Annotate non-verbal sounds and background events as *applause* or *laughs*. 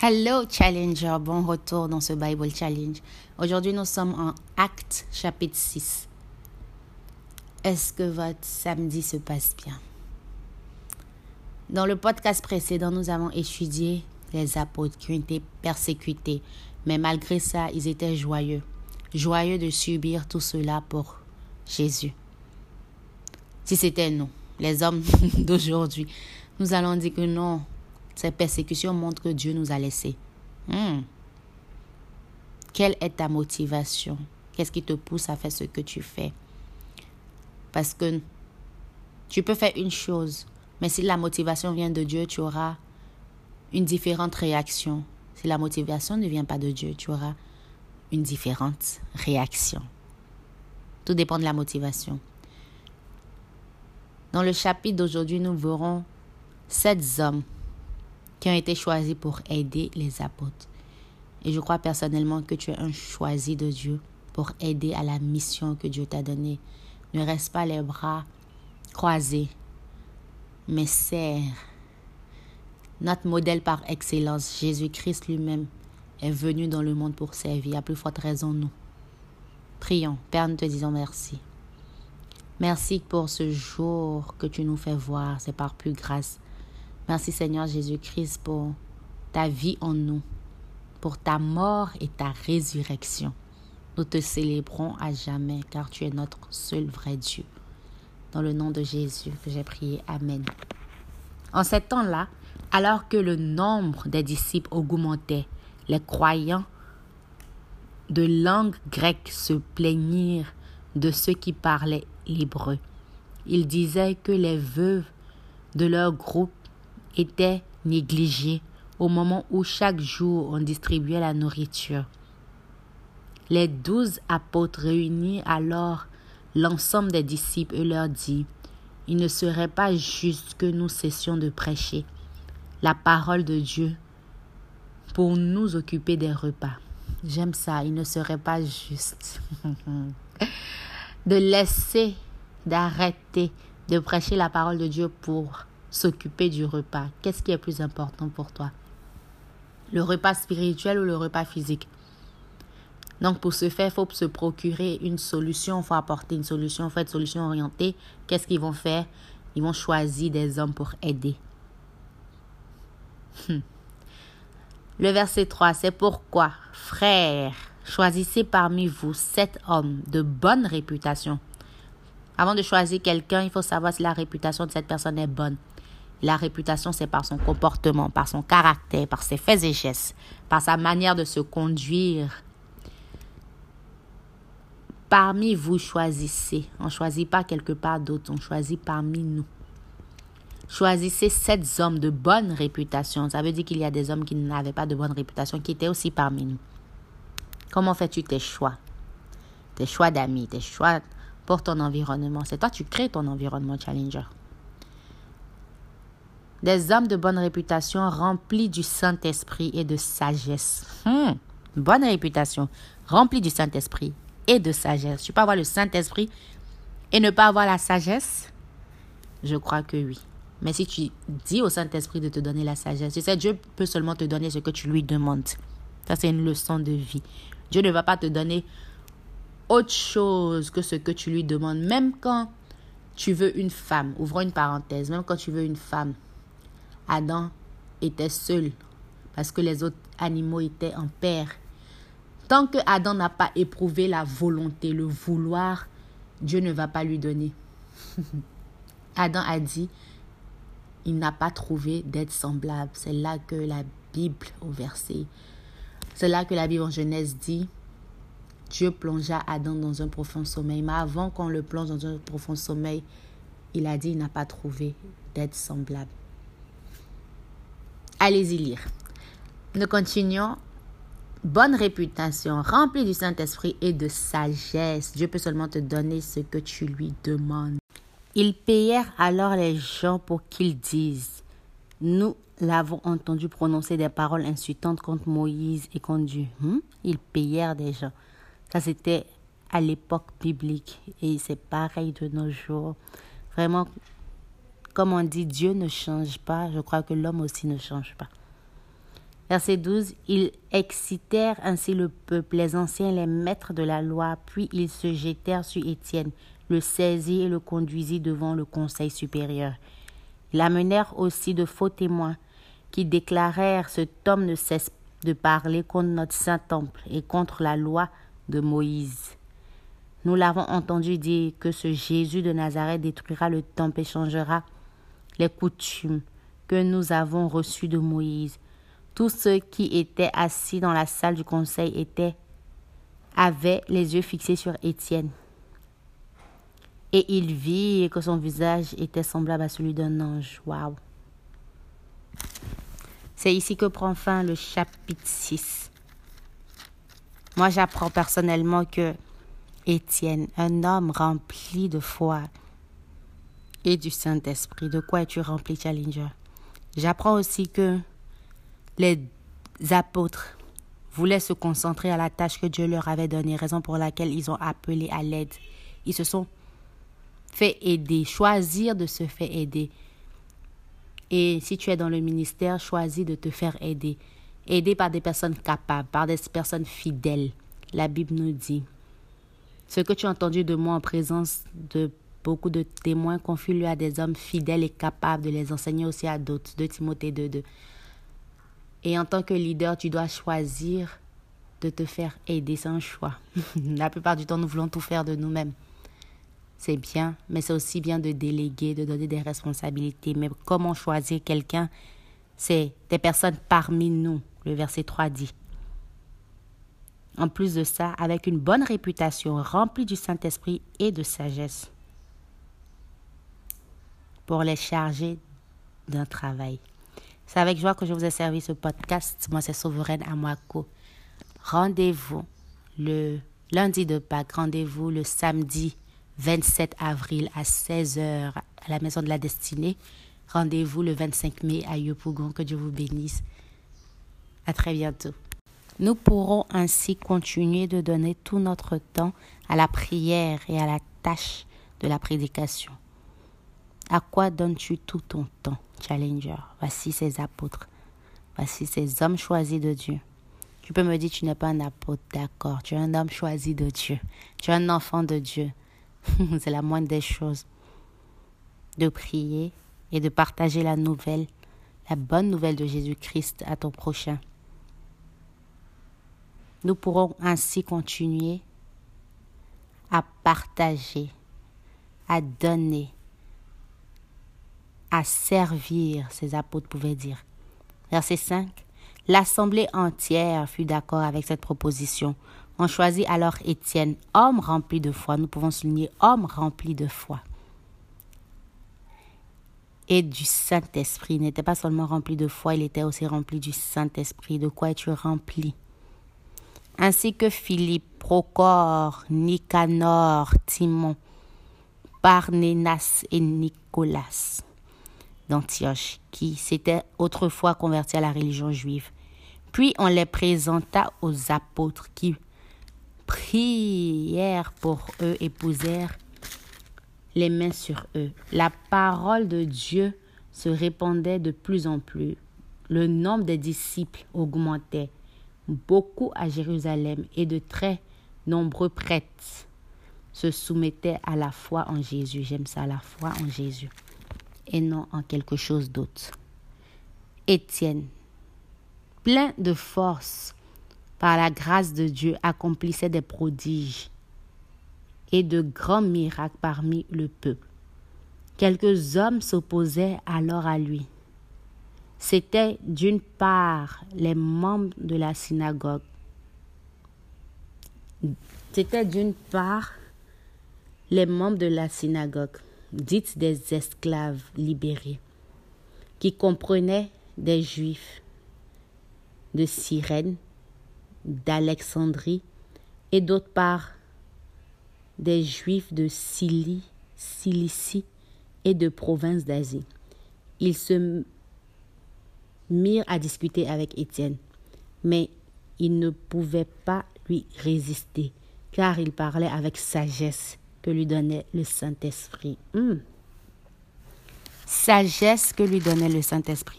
Hello Challenger, bon retour dans ce Bible Challenge. Aujourd'hui nous sommes en Acte chapitre 6. Est-ce que votre samedi se passe bien? Dans le podcast précédent, nous avons étudié les apôtres qui ont été persécutés, mais malgré ça, ils étaient joyeux. Joyeux de subir tout cela pour Jésus. Si c'était nous, les hommes *laughs* d'aujourd'hui, nous allons dire que non, ces persécutions montrent que Dieu nous a laissés. Hmm. Quelle est ta motivation? Qu'est-ce qui te pousse à faire ce que tu fais? Parce que tu peux faire une chose, mais si la motivation vient de Dieu, tu auras une différente réaction. Si la motivation ne vient pas de Dieu, tu auras une différente réaction. Tout dépend de la motivation. Dans le chapitre d'aujourd'hui, nous verrons sept hommes qui ont été choisis pour aider les apôtres. Et je crois personnellement que tu es un choisi de Dieu pour aider à la mission que Dieu t'a donnée. Ne reste pas les bras croisés, mais serre. Notre modèle par excellence, Jésus-Christ lui-même, est venu dans le monde pour servir. À plus forte raison, nous. Prions. Père, nous te disons merci. Merci pour ce jour que tu nous fais voir. C'est par plus grâce Merci Seigneur Jésus-Christ pour ta vie en nous, pour ta mort et ta résurrection. Nous te célébrons à jamais car tu es notre seul vrai Dieu. Dans le nom de Jésus que j'ai prié. Amen. En ce temps-là, alors que le nombre des disciples augmentait, les croyants de langue grecque se plaignirent de ceux qui parlaient l'hébreu. Ils disaient que les veuves de leur groupe était négligé au moment où chaque jour on distribuait la nourriture. Les douze apôtres réunirent alors l'ensemble des disciples et leur dit, Il ne serait pas juste que nous cessions de prêcher la parole de Dieu pour nous occuper des repas. J'aime ça, il ne serait pas juste *laughs* de laisser, d'arrêter de prêcher la parole de Dieu pour s'occuper du repas. Qu'est-ce qui est plus important pour toi? Le repas spirituel ou le repas physique? Donc, pour ce faire, il faut se procurer une solution, il faut apporter une solution, il faut être solution orientée. Qu'est-ce qu'ils vont faire? Ils vont choisir des hommes pour aider. Hmm. Le verset 3, c'est pourquoi, frères, choisissez parmi vous sept hommes de bonne réputation. Avant de choisir quelqu'un, il faut savoir si la réputation de cette personne est bonne. La réputation, c'est par son comportement, par son caractère, par ses faits et gestes, par sa manière de se conduire. Parmi vous, choisissez. On ne choisit pas quelque part d'autre, on choisit parmi nous. Choisissez sept hommes de bonne réputation. Ça veut dire qu'il y a des hommes qui n'avaient pas de bonne réputation, qui étaient aussi parmi nous. Comment fais-tu tes choix? Tes choix d'amis, tes choix pour ton environnement. C'est toi, tu crées ton environnement challenger des hommes de bonne réputation remplis du Saint-Esprit et de sagesse. Hmm, bonne réputation, remplis du Saint-Esprit et de sagesse. Tu peux avoir le Saint-Esprit et ne pas avoir la sagesse? Je crois que oui. Mais si tu dis au Saint-Esprit de te donner la sagesse, tu sais, Dieu peut seulement te donner ce que tu lui demandes. Ça, c'est une leçon de vie. Dieu ne va pas te donner autre chose que ce que tu lui demandes. Même quand tu veux une femme, ouvrons une parenthèse, même quand tu veux une femme, Adam était seul parce que les autres animaux étaient en paire. Tant que Adam n'a pas éprouvé la volonté, le vouloir, Dieu ne va pas lui donner. *laughs* Adam a dit, il n'a pas trouvé d'être semblable. C'est là que la Bible au verset, c'est là que la Bible en Genèse dit, Dieu plongea Adam dans un profond sommeil. Mais avant qu'on le plonge dans un profond sommeil, il a dit, il n'a pas trouvé d'être semblable. Allez-y lire. Nous continuons. Bonne réputation, remplie du Saint-Esprit et de sagesse. Dieu peut seulement te donner ce que tu lui demandes. Ils payèrent alors les gens pour qu'ils disent Nous l'avons entendu prononcer des paroles insultantes contre Moïse et contre Dieu. Hmm? Ils payèrent des gens. Ça, c'était à l'époque biblique et c'est pareil de nos jours. Vraiment, comme on dit, Dieu ne change pas, je crois que l'homme aussi ne change pas. Verset 12. Ils excitèrent ainsi le peuple, les anciens, les maîtres de la loi, puis ils se jetèrent sur Étienne, le saisirent et le conduisirent devant le conseil supérieur. Ils amenèrent aussi de faux témoins qui déclarèrent Cet homme ne cesse de parler contre notre saint temple et contre la loi de Moïse. Nous l'avons entendu dire que ce Jésus de Nazareth détruira le temple et changera les coutumes que nous avons reçues de Moïse. Tous ceux qui étaient assis dans la salle du conseil étaient, avaient les yeux fixés sur Étienne. Et il vit que son visage était semblable à celui d'un ange. Waouh! C'est ici que prend fin le chapitre 6. Moi, j'apprends personnellement que Étienne, un homme rempli de foi et du Saint-Esprit. De quoi es-tu rempli, Challenger? J'apprends aussi que les apôtres voulaient se concentrer à la tâche que Dieu leur avait donnée, raison pour laquelle ils ont appelé à l'aide. Ils se sont fait aider, choisir de se faire aider. Et si tu es dans le ministère, choisis de te faire aider. Aider par des personnes capables, par des personnes fidèles. La Bible nous dit. Ce que tu as entendu de moi en présence de beaucoup de témoins, confie-le à des hommes fidèles et capables de les enseigner aussi à d'autres. De Timothée 2.2. Et en tant que leader, tu dois choisir de te faire aider. C'est un choix. *laughs* La plupart du temps, nous voulons tout faire de nous-mêmes c'est bien, mais c'est aussi bien de déléguer, de donner des responsabilités. Mais comment choisir quelqu'un? C'est des personnes parmi nous, le verset 3 dit. En plus de ça, avec une bonne réputation, remplie du Saint-Esprit et de sagesse, pour les charger d'un travail. C'est avec joie que je vous ai servi ce podcast. Moi, c'est Souveraine Amwako. Rendez-vous le lundi de Pâques, rendez-vous le samedi 27 avril à 16h à la Maison de la Destinée. Rendez-vous le 25 mai à Yopougon. Que Dieu vous bénisse. À très bientôt. Nous pourrons ainsi continuer de donner tout notre temps à la prière et à la tâche de la prédication. À quoi donnes-tu tout ton temps, Challenger? Voici ces apôtres. Voici ces hommes choisis de Dieu. Tu peux me dire tu n'es pas un apôtre, d'accord. Tu es un homme choisi de Dieu. Tu es un enfant de Dieu. *laughs* c'est la moindre des choses. De prier et de partager la nouvelle, la bonne nouvelle de Jésus-Christ à ton prochain. Nous pourrons ainsi continuer à partager, à donner, à servir, ces apôtres pouvaient dire. Verset 5. L'assemblée entière fut d'accord avec cette proposition. On choisit alors Étienne, homme rempli de foi. Nous pouvons souligner homme rempli de foi. Et du Saint-Esprit. Il n'était pas seulement rempli de foi, il était aussi rempli du Saint-Esprit. De quoi es-tu rempli? Ainsi que Philippe, Procor, Nicanor, Timon, Parnénas et Nicolas d'Antioche, qui s'étaient autrefois convertis à la religion juive. Puis on les présenta aux apôtres qui prièrent pour eux et posèrent les mains sur eux. La parole de Dieu se répandait de plus en plus. Le nombre des disciples augmentait beaucoup à Jérusalem et de très nombreux prêtres se soumettaient à la foi en Jésus. J'aime ça, la foi en Jésus et non en quelque chose d'autre. Étienne, plein de force, par la grâce de Dieu, accomplissait des prodiges et de grands miracles parmi le peuple. Quelques hommes s'opposaient alors à lui. C'étaient d'une part les membres de la synagogue. C'était d'une part les membres de la synagogue, dites des esclaves libérés, qui comprenaient des juifs de Cyrène, d'Alexandrie et d'autre part des Juifs de Cilicie et de province d'Asie. Ils se mirent à discuter avec Étienne, mais ils ne pouvaient pas lui résister, car il parlait avec sagesse que lui donnait le Saint-Esprit. Hmm. Sagesse que lui donnait le Saint-Esprit.